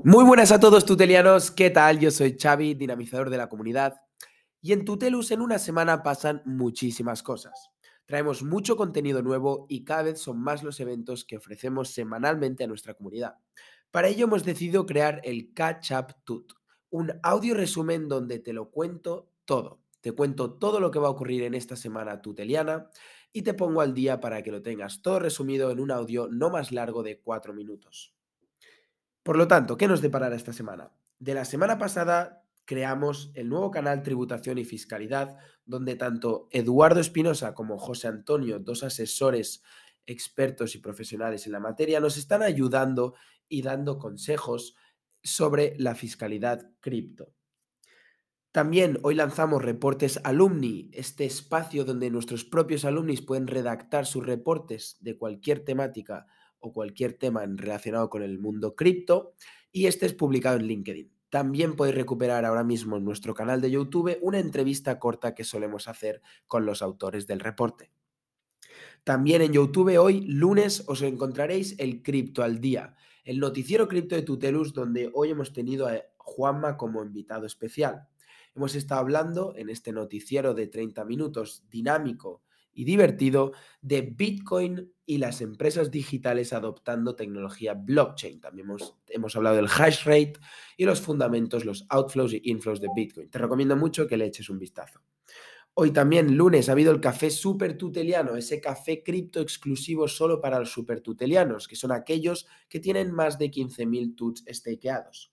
Muy buenas a todos tutelianos, ¿qué tal? Yo soy Xavi, dinamizador de la comunidad. Y en Tutelus en una semana pasan muchísimas cosas. Traemos mucho contenido nuevo y cada vez son más los eventos que ofrecemos semanalmente a nuestra comunidad. Para ello hemos decidido crear el Catch Up Tut, un audio resumen donde te lo cuento todo. Te cuento todo lo que va a ocurrir en esta semana tuteliana y te pongo al día para que lo tengas todo resumido en un audio no más largo de cuatro minutos. Por lo tanto, ¿qué nos deparará esta semana? De la semana pasada creamos el nuevo canal Tributación y Fiscalidad, donde tanto Eduardo Espinosa como José Antonio, dos asesores expertos y profesionales en la materia, nos están ayudando y dando consejos sobre la fiscalidad cripto. También hoy lanzamos Reportes Alumni, este espacio donde nuestros propios alumnis pueden redactar sus reportes de cualquier temática o cualquier tema relacionado con el mundo cripto y este es publicado en LinkedIn. También podéis recuperar ahora mismo en nuestro canal de YouTube una entrevista corta que solemos hacer con los autores del reporte. También en YouTube hoy, lunes, os encontraréis el Cripto al Día, el noticiero cripto de Tutelus, donde hoy hemos tenido a Juanma como invitado especial. Hemos estado hablando en este noticiero de 30 minutos dinámico y divertido de Bitcoin y las empresas digitales adoptando tecnología blockchain. También hemos, hemos, hablado del hash rate y los fundamentos, los outflows y inflows de Bitcoin. Te recomiendo mucho que le eches un vistazo. Hoy también, lunes, ha habido el café super tuteliano, ese café cripto exclusivo solo para los super tutelianos, que son aquellos que tienen más de 15.000 tuts stakeados.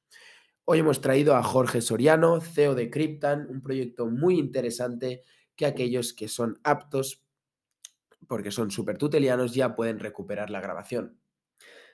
Hoy hemos traído a Jorge Soriano, CEO de Cryptan, un proyecto muy interesante que aquellos que son aptos porque son súper tutelianos, ya pueden recuperar la grabación.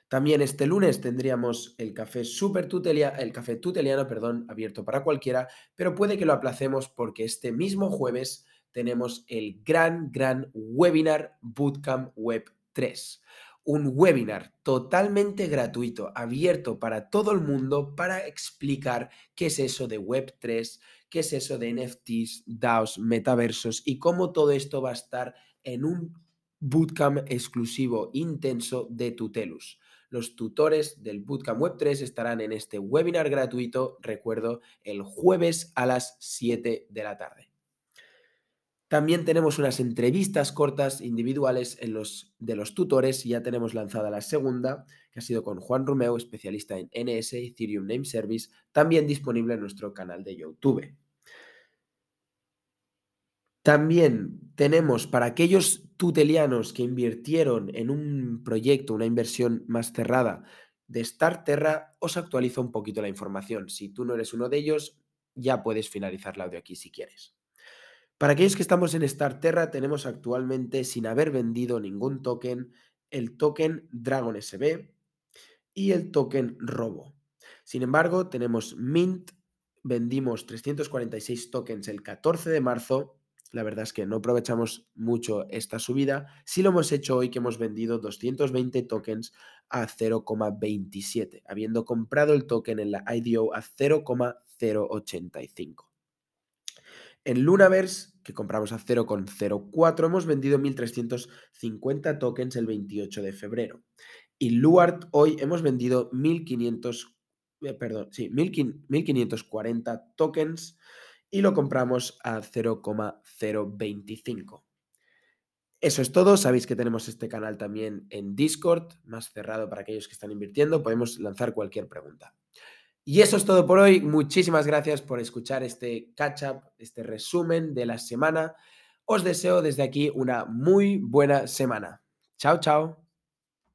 También este lunes tendríamos el café super tutelia, el café tuteliano, perdón, abierto para cualquiera, pero puede que lo aplacemos porque este mismo jueves tenemos el gran, gran webinar Bootcamp Web 3. Un webinar totalmente gratuito, abierto para todo el mundo para explicar qué es eso de Web 3, qué es eso de NFTs, DAOs, metaversos y cómo todo esto va a estar en un bootcamp exclusivo intenso de Tutelus. Los tutores del Bootcamp Web 3 estarán en este webinar gratuito, recuerdo, el jueves a las 7 de la tarde. También tenemos unas entrevistas cortas individuales en los, de los tutores y ya tenemos lanzada la segunda, que ha sido con Juan Romeo, especialista en NS Ethereum Name Service, también disponible en nuestro canal de YouTube. También tenemos para aquellos tutelianos que invirtieron en un proyecto, una inversión más cerrada de Starterra, os actualizo un poquito la información. Si tú no eres uno de ellos, ya puedes finalizar el audio aquí si quieres. Para aquellos que estamos en Starterra, tenemos actualmente, sin haber vendido ningún token, el token Dragon SB y el token Robo. Sin embargo, tenemos Mint, vendimos 346 tokens el 14 de marzo la verdad es que no aprovechamos mucho esta subida. Si lo hemos hecho hoy que hemos vendido 220 tokens a 0,27, habiendo comprado el token en la IDO a 0,085. En Lunaverse, que compramos a 0,04, hemos vendido 1.350 tokens el 28 de febrero. Y Luart hoy hemos vendido 1.500, eh, perdón, sí, 1.540 tokens y lo compramos a 0,025. Eso es todo. Sabéis que tenemos este canal también en Discord, más cerrado para aquellos que están invirtiendo. Podemos lanzar cualquier pregunta. Y eso es todo por hoy. Muchísimas gracias por escuchar este catch up, este resumen de la semana. Os deseo desde aquí una muy buena semana. Chao, chao.